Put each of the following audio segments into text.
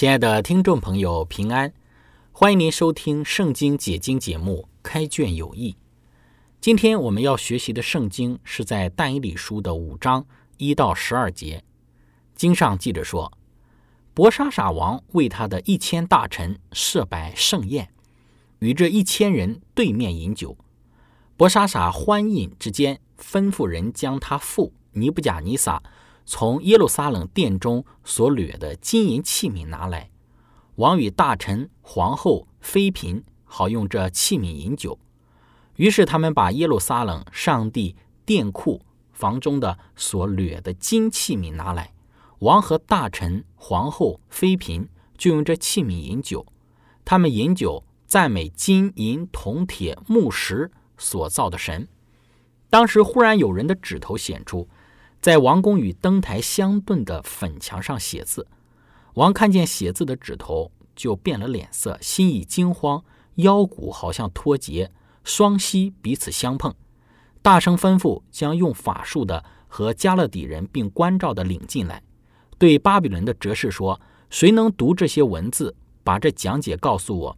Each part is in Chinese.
亲爱的听众朋友，平安！欢迎您收听《圣经解经》节目《开卷有益》。今天我们要学习的圣经是在但以理书的五章一到十二节。经上记着说，伯沙撒王为他的一千大臣设摆盛宴，与这一千人对面饮酒。伯沙撒欢饮之间，吩咐人将他父尼布甲尼撒。从耶路撒冷殿中所掠的金银器皿拿来，王与大臣、皇后、妃嫔好用这器皿饮酒。于是他们把耶路撒冷上帝殿库房中的所掠的金器皿拿来，王和大臣、皇后、妃嫔就用这器皿饮酒。他们饮酒，赞美金银铜铁木石所造的神。当时忽然有人的指头显出。在王宫与灯台相对的粉墙上写字，王看见写字的指头，就变了脸色，心已惊慌，腰骨好像脱节，双膝彼此相碰，大声吩咐将用法术的和加勒底人并关照的领进来，对巴比伦的哲士说：“谁能读这些文字，把这讲解告诉我，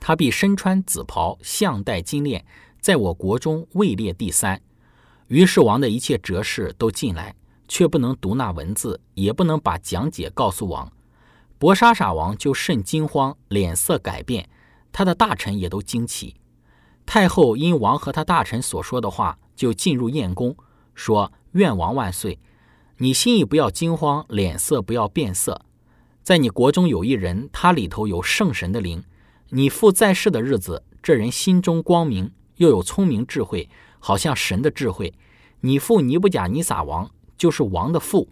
他必身穿紫袍，项戴金链，在我国中位列第三。”于是王的一切哲士都进来，却不能读那文字，也不能把讲解告诉王。博沙傻王就甚惊慌，脸色改变，他的大臣也都惊奇。太后因王和他大臣所说的话，就进入宴宫，说：“愿王万岁！你心意不要惊慌，脸色不要变色。在你国中有一人，他里头有圣神的灵。你父在世的日子，这人心中光明，又有聪明智慧。”好像神的智慧，你父尼布甲尼撒王就是王的父，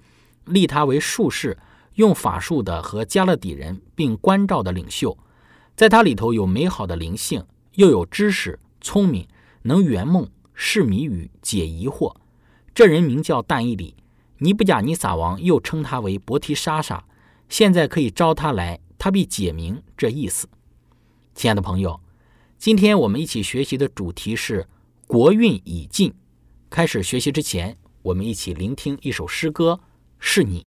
立他为术士，用法术的和加勒底人并关照的领袖，在他里头有美好的灵性，又有知识、聪明，能圆梦、释谜语、解疑惑。这人名叫但伊里，尼布甲尼撒王又称他为伯提莎莎。现在可以招他来，他必解明这意思。亲爱的朋友，今天我们一起学习的主题是。国运已尽，开始学习之前，我们一起聆听一首诗歌，是你。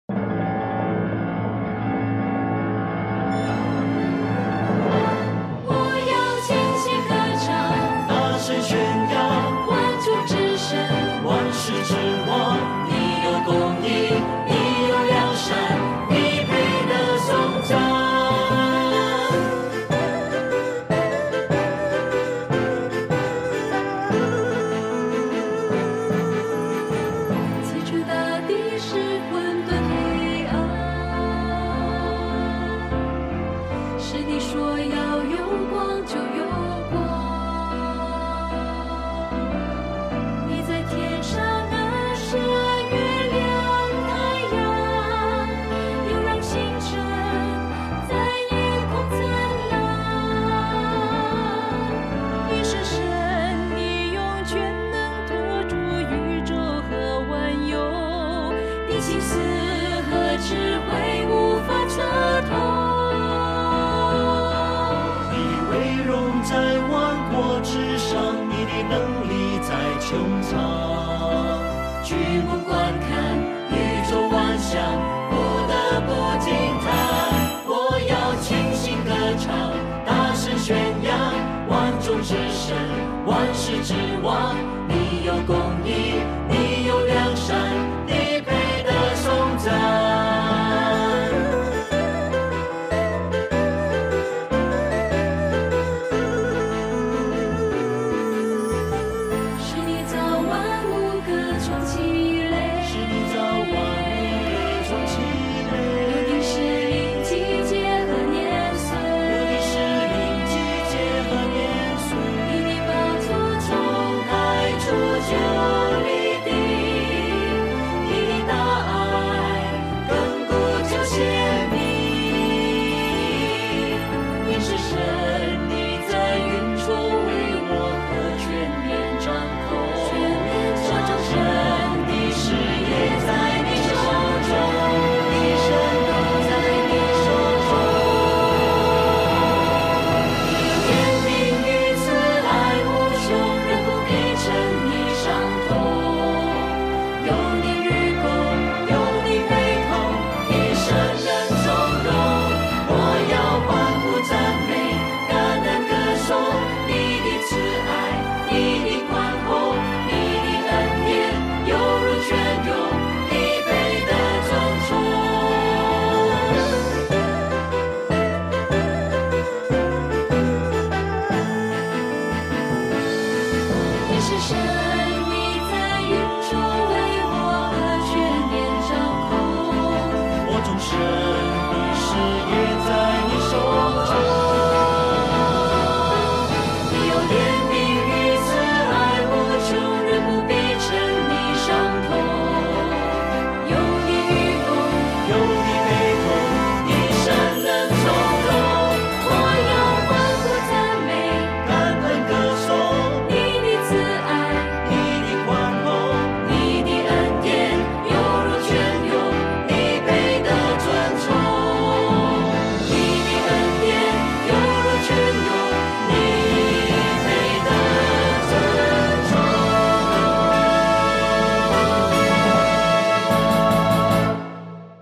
心思和智慧无法测透。你在，你的能力在穹苍。举目观看宇宙万象，不得不惊叹。我要歌唱，大声宣扬，万众之神，万世之王。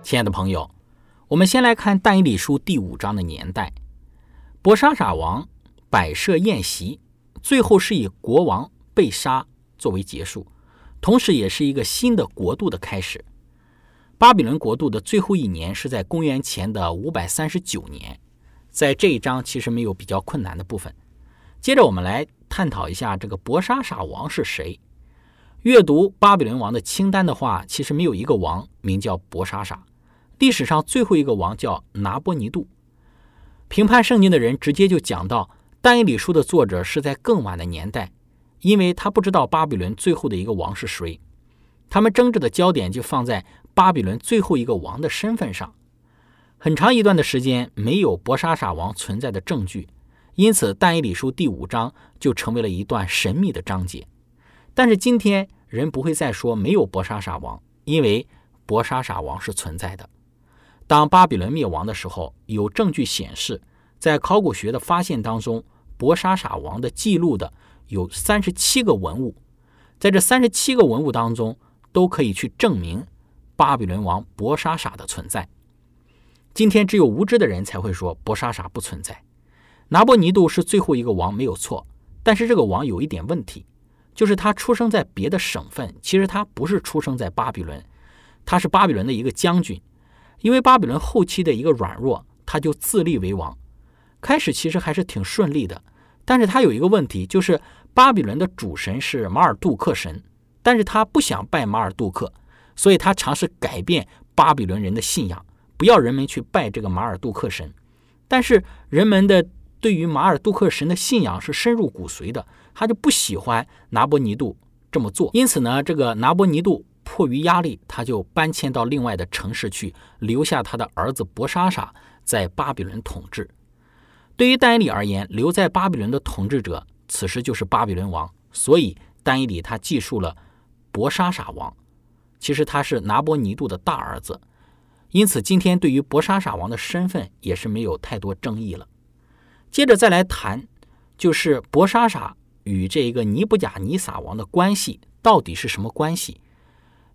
亲爱的朋友，我们先来看《但以理书》第五章的年代。伯沙撒王摆设宴席，最后是以国王被杀作为结束，同时也是一个新的国度的开始。巴比伦国度的最后一年是在公元前的五百三十九年。在这一章其实没有比较困难的部分。接着我们来探讨一下这个伯沙撒王是谁。阅读巴比伦王的清单的话，其实没有一个王名叫伯沙撒。历史上最后一个王叫拿波尼度。评判圣经的人直接就讲到，但以理书的作者是在更晚的年代，因为他不知道巴比伦最后的一个王是谁。他们争执的焦点就放在巴比伦最后一个王的身份上。很长一段的时间没有伯沙撒王存在的证据，因此但以理书第五章就成为了一段神秘的章节。但是今天人不会再说没有伯沙撒王，因为伯沙撒王是存在的。当巴比伦灭亡的时候，有证据显示，在考古学的发现当中，博沙撒王的记录的有三十七个文物，在这三十七个文物当中，都可以去证明巴比伦王博沙撒的存在。今天只有无知的人才会说博沙撒不存在。拿波尼度是最后一个王，没有错。但是这个王有一点问题，就是他出生在别的省份，其实他不是出生在巴比伦，他是巴比伦的一个将军。因为巴比伦后期的一个软弱，他就自立为王。开始其实还是挺顺利的，但是他有一个问题，就是巴比伦的主神是马尔杜克神，但是他不想拜马尔杜克，所以他尝试改变巴比伦人的信仰。不要人们去拜这个马尔杜克神，但是人们的对于马尔杜克神的信仰是深入骨髓的，他就不喜欢拿波尼度这么做。因此呢，这个拿波尼度迫于压力，他就搬迁到另外的城市去，留下他的儿子博沙撒在巴比伦统治。对于丹尼里而言，留在巴比伦的统治者此时就是巴比伦王，所以丹尼里他记述了博沙撒王，其实他是拿波尼度的大儿子。因此，今天对于博沙撒王的身份也是没有太多争议了。接着再来谈，就是博沙撒与这个尼布甲尼撒王的关系到底是什么关系？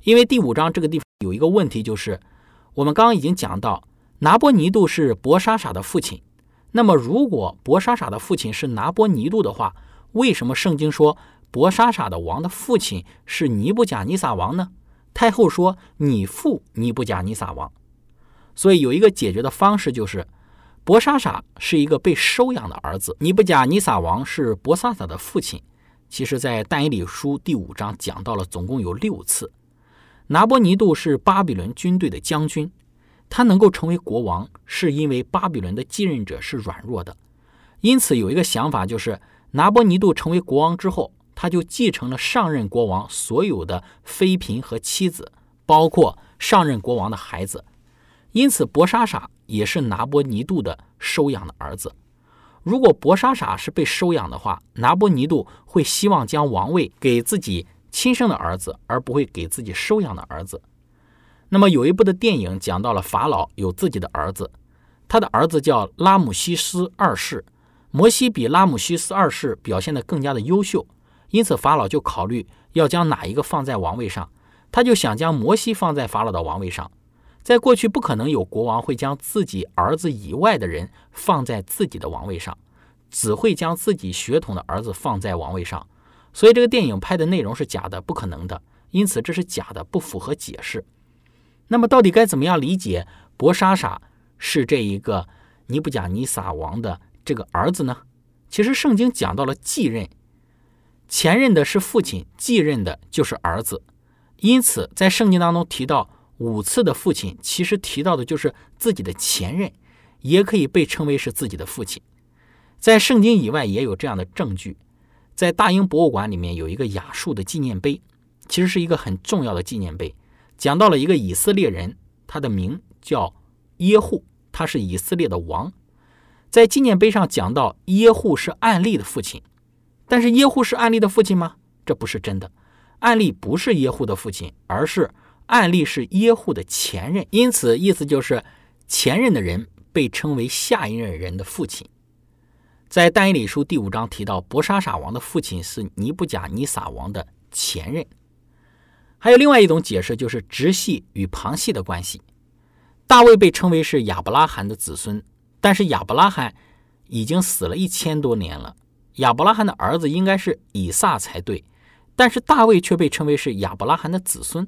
因为第五章这个地方有一个问题，就是我们刚刚已经讲到，拿波尼度是博沙撒的父亲。那么，如果博沙撒的父亲是拿波尼度的话，为什么圣经说博沙撒的王的父亲是尼布甲尼撒王呢？太后说：“你父尼布甲尼撒王。”所以有一个解决的方式，就是博沙撒是一个被收养的儿子，尼布甲尼撒王是博沙撒的父亲。其实，在但以理书第五章讲到了，总共有六次。拿波尼度是巴比伦军队的将军，他能够成为国王，是因为巴比伦的继任者是软弱的。因此，有一个想法，就是拿波尼度成为国王之后，他就继承了上任国王所有的妃嫔和妻子，包括上任国王的孩子。因此，博沙撒也是拿波尼度的收养的儿子。如果博沙撒是被收养的话，拿波尼度会希望将王位给自己亲生的儿子，而不会给自己收养的儿子。那么，有一部的电影讲到了法老有自己的儿子，他的儿子叫拉姆西斯二世。摩西比拉姆西斯二世表现得更加的优秀，因此法老就考虑要将哪一个放在王位上，他就想将摩西放在法老的王位上。在过去，不可能有国王会将自己儿子以外的人放在自己的王位上，只会将自己血统的儿子放在王位上。所以，这个电影拍的内容是假的，不可能的。因此，这是假的，不符合解释。那么，到底该怎么样理解博沙撒是这一个尼布甲尼撒王的这个儿子呢？其实，圣经讲到了继任，前任的是父亲，继任的就是儿子。因此，在圣经当中提到。五次的父亲其实提到的就是自己的前任，也可以被称为是自己的父亲。在圣经以外也有这样的证据，在大英博物馆里面有一个亚述的纪念碑，其实是一个很重要的纪念碑，讲到了一个以色列人，他的名叫耶户，他是以色列的王。在纪念碑上讲到耶户是暗利的父亲，但是耶户是暗利的父亲吗？这不是真的，暗利不是耶户的父亲，而是。案例是耶户的前任，因此意思就是前任的人被称为下一任人的父亲。在但以理书第五章提到，伯沙撒王的父亲是尼布甲尼撒王的前任。还有另外一种解释，就是直系与旁系的关系。大卫被称为是亚伯拉罕的子孙，但是亚伯拉罕已经死了一千多年了。亚伯拉罕的儿子应该是以撒才对，但是大卫却被称为是亚伯拉罕的子孙。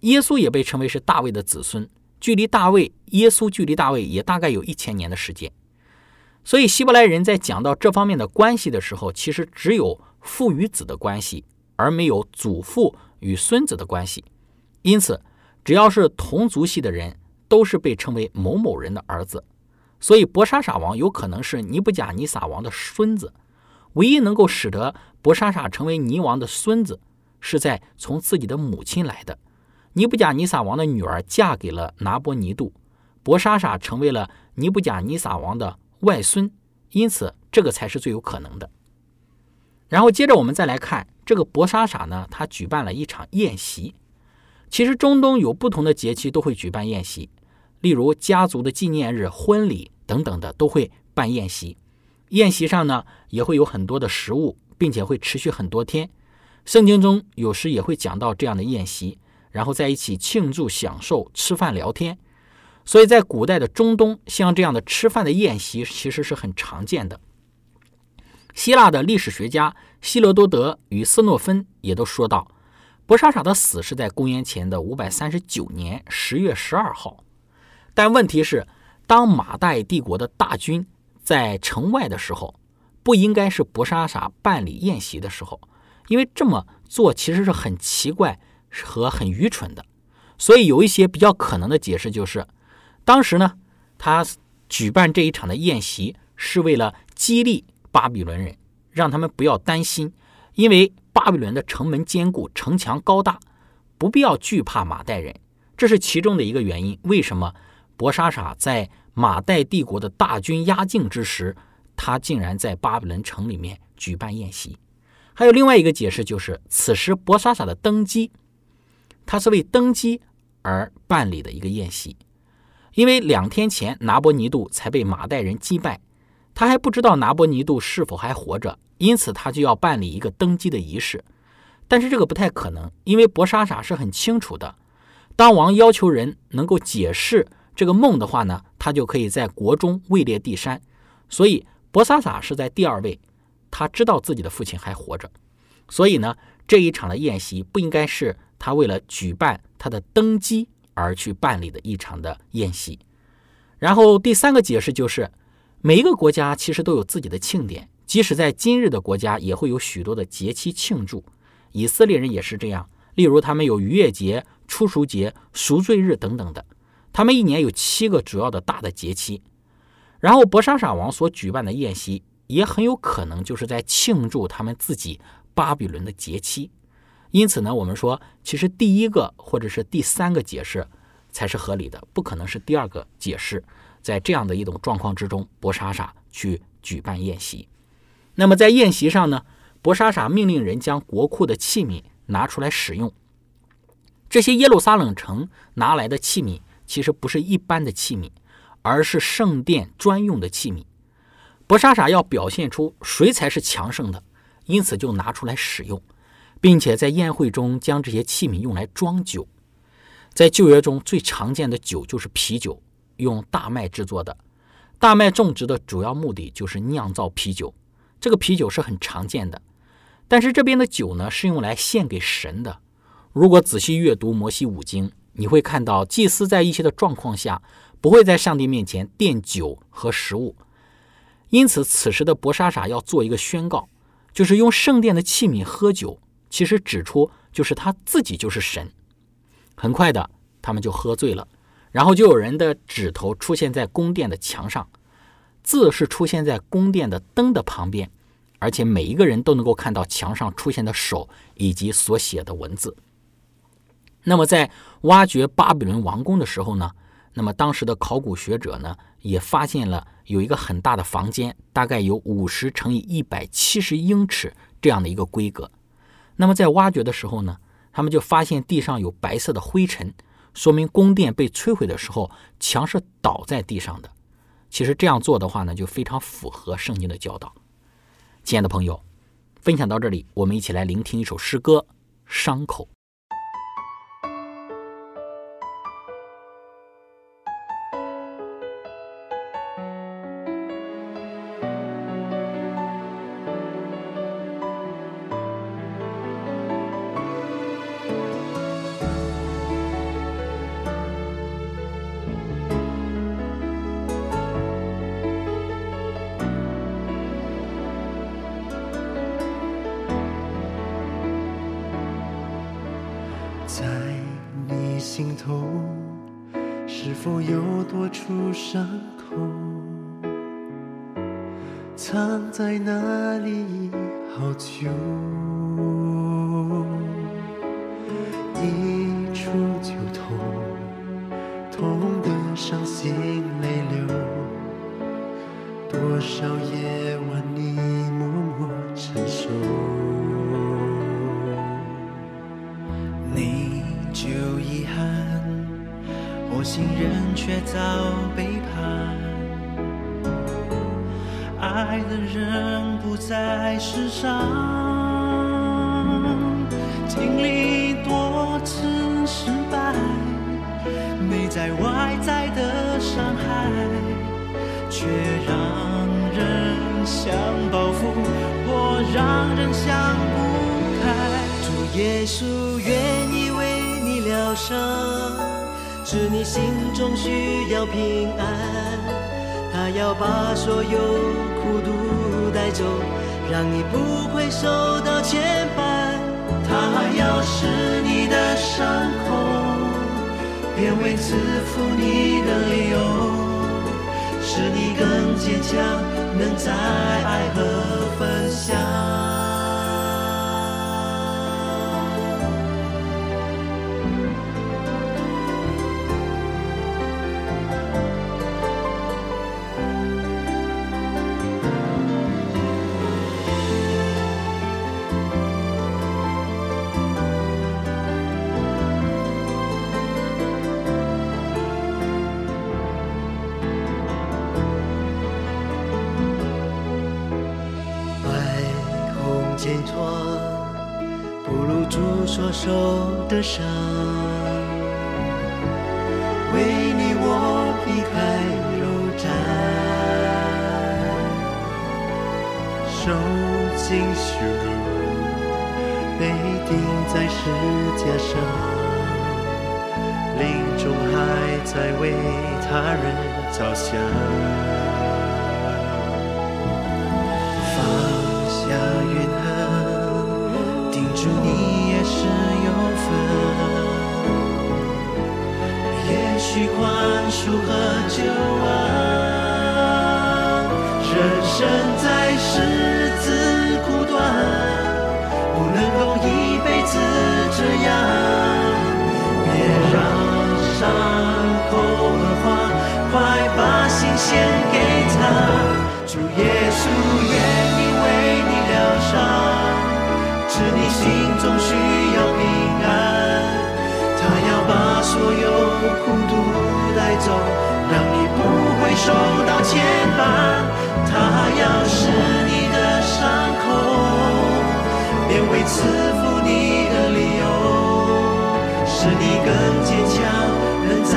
耶稣也被称为是大卫的子孙，距离大卫，耶稣距离大卫也大概有一千年的时间。所以希伯来人在讲到这方面的关系的时候，其实只有父与子的关系，而没有祖父与孙子的关系。因此，只要是同族系的人，都是被称为某某人的儿子。所以博沙撒王有可能是尼布甲尼撒王的孙子。唯一能够使得博沙撒成为尼王的孙子，是在从自己的母亲来的。尼布甲尼撒王的女儿嫁给了拿波尼度，博沙撒成为了尼布甲尼撒王的外孙，因此这个才是最有可能的。然后接着我们再来看这个博沙撒呢，他举办了一场宴席。其实中东有不同的节气都会举办宴席，例如家族的纪念日、婚礼等等的都会办宴席。宴席上呢也会有很多的食物，并且会持续很多天。圣经中有时也会讲到这样的宴席。然后在一起庆祝、享受、吃饭、聊天，所以在古代的中东，像这样的吃饭的宴席其实是很常见的。希腊的历史学家希罗多德与斯诺芬也都说到，博沙傻的死是在公元前的五百三十九年十月十二号。但问题是，当马代帝国的大军在城外的时候，不应该是博莎傻办理宴席的时候，因为这么做其实是很奇怪。和很愚蠢的，所以有一些比较可能的解释就是，当时呢，他举办这一场的宴席是为了激励巴比伦人，让他们不要担心，因为巴比伦的城门坚固，城墙高大，不必要惧怕马代人，这是其中的一个原因。为什么博沙傻在马代帝国的大军压境之时，他竟然在巴比伦城里面举办宴席？还有另外一个解释就是，此时博沙傻的登基。他是为登基而办理的一个宴席，因为两天前拿波尼度才被马代人击败，他还不知道拿波尼度是否还活着，因此他就要办理一个登基的仪式。但是这个不太可能，因为博莎莎是很清楚的，当王要求人能够解释这个梦的话呢，他就可以在国中位列第三。所以博沙傻是在第二位，他知道自己的父亲还活着，所以呢，这一场的宴席不应该是。他为了举办他的登基而去办理的一场的宴席，然后第三个解释就是，每一个国家其实都有自己的庆典，即使在今日的国家也会有许多的节期庆祝。以色列人也是这样，例如他们有逾越节、初熟节、赎罪日等等的，他们一年有七个主要的大的节期。然后博沙傻王所举办的宴席也很有可能就是在庆祝他们自己巴比伦的节期。因此呢，我们说，其实第一个或者是第三个解释才是合理的，不可能是第二个解释。在这样的一种状况之中，博沙傻去举办宴席。那么在宴席上呢，博沙傻命令人将国库的器皿拿出来使用。这些耶路撒冷城拿来的器皿，其实不是一般的器皿，而是圣殿专用的器皿。博沙傻要表现出谁才是强盛的，因此就拿出来使用。并且在宴会中将这些器皿用来装酒，在旧约中最常见的酒就是啤酒，用大麦制作的。大麦种植的主要目的就是酿造啤酒，这个啤酒是很常见的。但是这边的酒呢是用来献给神的。如果仔细阅读摩西五经，你会看到祭司在一些的状况下不会在上帝面前奠酒和食物。因此，此时的伯沙撒要做一个宣告，就是用圣殿的器皿喝酒。其实指出就是他自己就是神。很快的，他们就喝醉了，然后就有人的指头出现在宫殿的墙上，字是出现在宫殿的灯的旁边，而且每一个人都能够看到墙上出现的手以及所写的文字。那么在挖掘巴比伦王宫的时候呢，那么当时的考古学者呢也发现了有一个很大的房间，大概有五十乘以一百七十英尺这样的一个规格。那么在挖掘的时候呢，他们就发现地上有白色的灰尘，说明宫殿被摧毁的时候墙是倒在地上的。其实这样做的话呢，就非常符合圣经的教导。亲爱的朋友，分享到这里，我们一起来聆听一首诗歌《伤口》。伤心泪流。多少夜晚你默默承受？你就遗憾，火星人却早背叛，爱的人不在世上，经历却让人想报复，或让人想不开。主耶稣愿意为你疗伤，知你心中需要平安，他要把所有苦毒带走，让你不会受到牵绊。他要使你的伤口变为赐福你的理由，使你更坚强，能在爱和分享。受的伤。为你我避开肉战，受尽羞辱，被钉在十架上，临终还在为他人着想。分。也许宽恕和救恩，人生在世自苦短，不能够一辈子这样。别让伤口恶化，快把心献给他。主耶稣愿意为你疗伤，知你心中需走，让你不会受到牵绊。他要使你的伤口变为赐福你的理由，使你更坚强，能在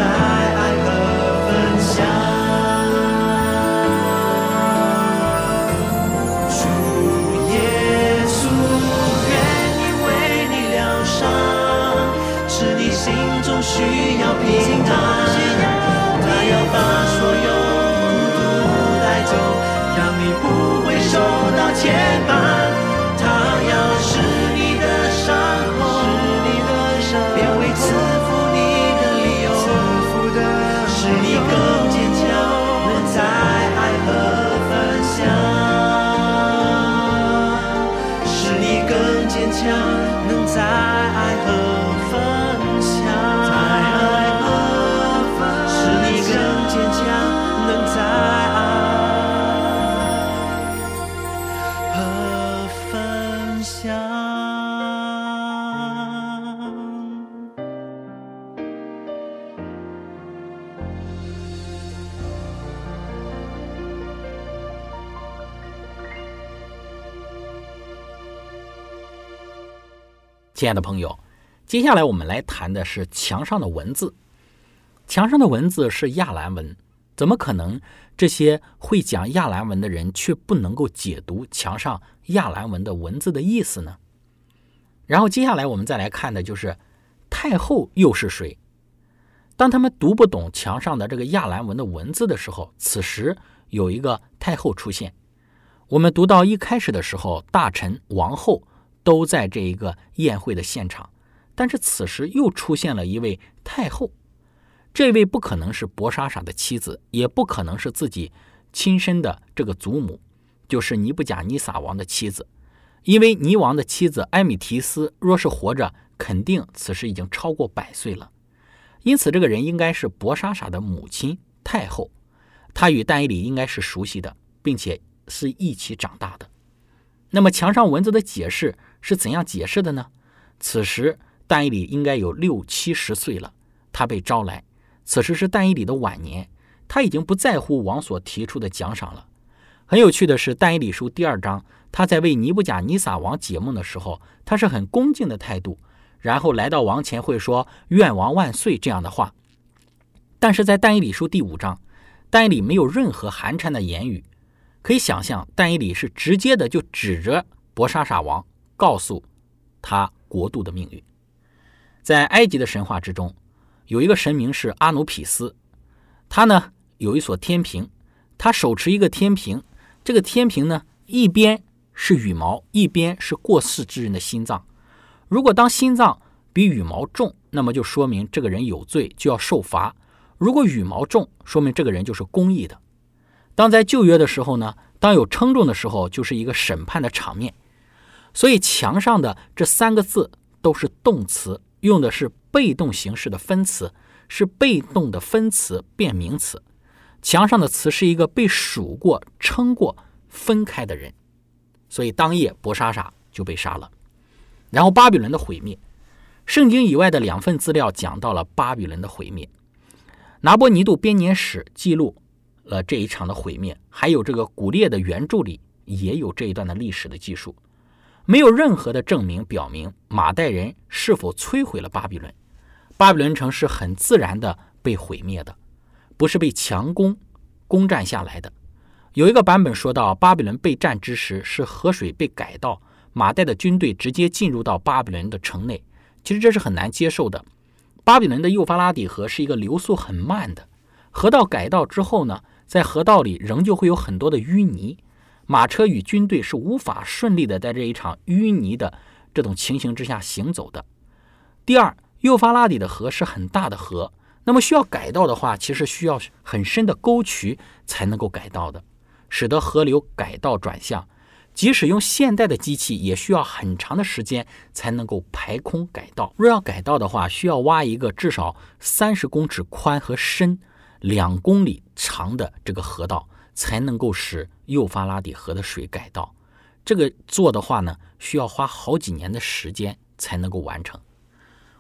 亲爱的朋友，接下来我们来谈的是墙上的文字。墙上的文字是亚兰文，怎么可能这些会讲亚兰文的人却不能够解读墙上亚兰文的文字的意思呢？然后接下来我们再来看的就是太后又是谁？当他们读不懂墙上的这个亚兰文的文字的时候，此时有一个太后出现。我们读到一开始的时候，大臣、王后都在这一个宴会的现场，但是此时又出现了一位太后。这位不可能是博莎莎的妻子，也不可能是自己亲生的这个祖母，就是尼布甲尼撒王的妻子。因为尼王的妻子埃米提斯若是活着，肯定此时已经超过百岁了。因此，这个人应该是博莎莎的母亲太后。她与但以里应该是熟悉的，并且是一起长大的。那么，墙上文字的解释是怎样解释的呢？此时，但以里应该有六七十岁了，他被招来。此时是但以里的晚年，他已经不在乎王所提出的奖赏了。很有趣的是，《但以里书》第二章，他在为尼布甲尼撒王解梦的时候，他是很恭敬的态度，然后来到王前会说“愿王万岁”这样的话。但是在《但以理书》第五章，但以理没有任何寒碜的言语，可以想象，但以理是直接的就指着博沙沙王，告诉他国度的命运。在埃及的神话之中。有一个神明是阿努匹斯，他呢有一所天平，他手持一个天平，这个天平呢一边是羽毛，一边是过世之人的心脏。如果当心脏比羽毛重，那么就说明这个人有罪，就要受罚；如果羽毛重，说明这个人就是公义的。当在旧约的时候呢，当有称重的时候，就是一个审判的场面。所以墙上的这三个字都是动词。用的是被动形式的分词，是被动的分词变名词。墙上的词是一个被数过、称过、分开的人，所以当夜伯沙撒就被杀了。然后巴比伦的毁灭，圣经以外的两份资料讲到了巴比伦的毁灭。拿波尼度编年史记录了这一场的毁灭，还有这个古列的原著里也有这一段的历史的记述。没有任何的证明表明马代人是否摧毁了巴比伦。巴比伦城是很自然的被毁灭的，不是被强攻攻占下来的。有一个版本说到，巴比伦被占之时是河水被改道，马代的军队直接进入到巴比伦的城内。其实这是很难接受的。巴比伦的幼发拉底河是一个流速很慢的河道，改道之后呢，在河道里仍旧会有很多的淤泥。马车与军队是无法顺利的在这一场淤泥的这种情形之下行走的。第二，幼发拉底的河是很大的河，那么需要改道的话，其实需要很深的沟渠才能够改道的，使得河流改道转向。即使用现代的机器，也需要很长的时间才能够排空改道。若要改道的话，需要挖一个至少三十公尺宽和深、两公里长的这个河道。才能够使幼发拉底河的水改道，这个做的话呢，需要花好几年的时间才能够完成。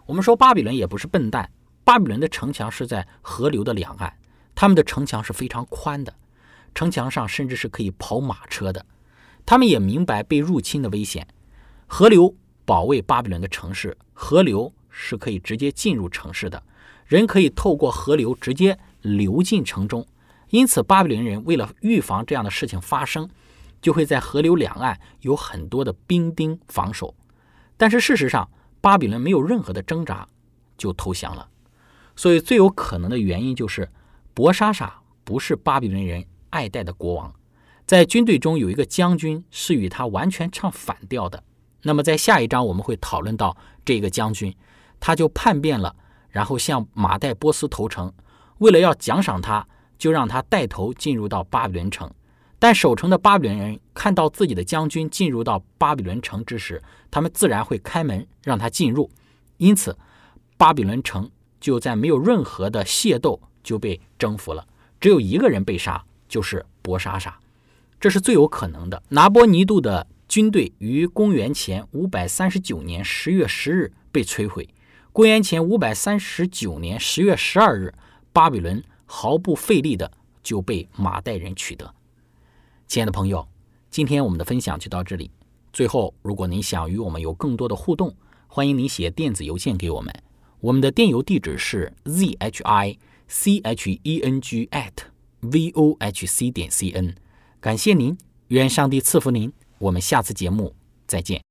我们说巴比伦也不是笨蛋，巴比伦的城墙是在河流的两岸，他们的城墙是非常宽的，城墙上甚至是可以跑马车的。他们也明白被入侵的危险，河流保卫巴比伦的城市，河流是可以直接进入城市的，人可以透过河流直接流进城中。因此，巴比伦人为了预防这样的事情发生，就会在河流两岸有很多的兵丁防守。但是事实上，巴比伦没有任何的挣扎就投降了。所以，最有可能的原因就是博沙撒不是巴比伦人爱戴的国王，在军队中有一个将军是与他完全唱反调的。那么，在下一章我们会讨论到这个将军，他就叛变了，然后向马代波斯投诚，为了要奖赏他。就让他带头进入到巴比伦城，但守城的巴比伦人看到自己的将军进入到巴比伦城之时，他们自然会开门让他进入。因此，巴比伦城就在没有任何的械斗就被征服了。只有一个人被杀，就是伯沙撒，这是最有可能的。拿波尼度的军队于公元前五百三十九年十月十日被摧毁。公元前五百三十九年十月十二日，巴比伦。毫不费力的就被马代人取得。亲爱的朋友，今天我们的分享就到这里。最后，如果您想与我们有更多的互动，欢迎您写电子邮件给我们。我们的电邮地址是 z h i c h e n g at v o h c 点 c n。感谢您，愿上帝赐福您。我们下次节目再见。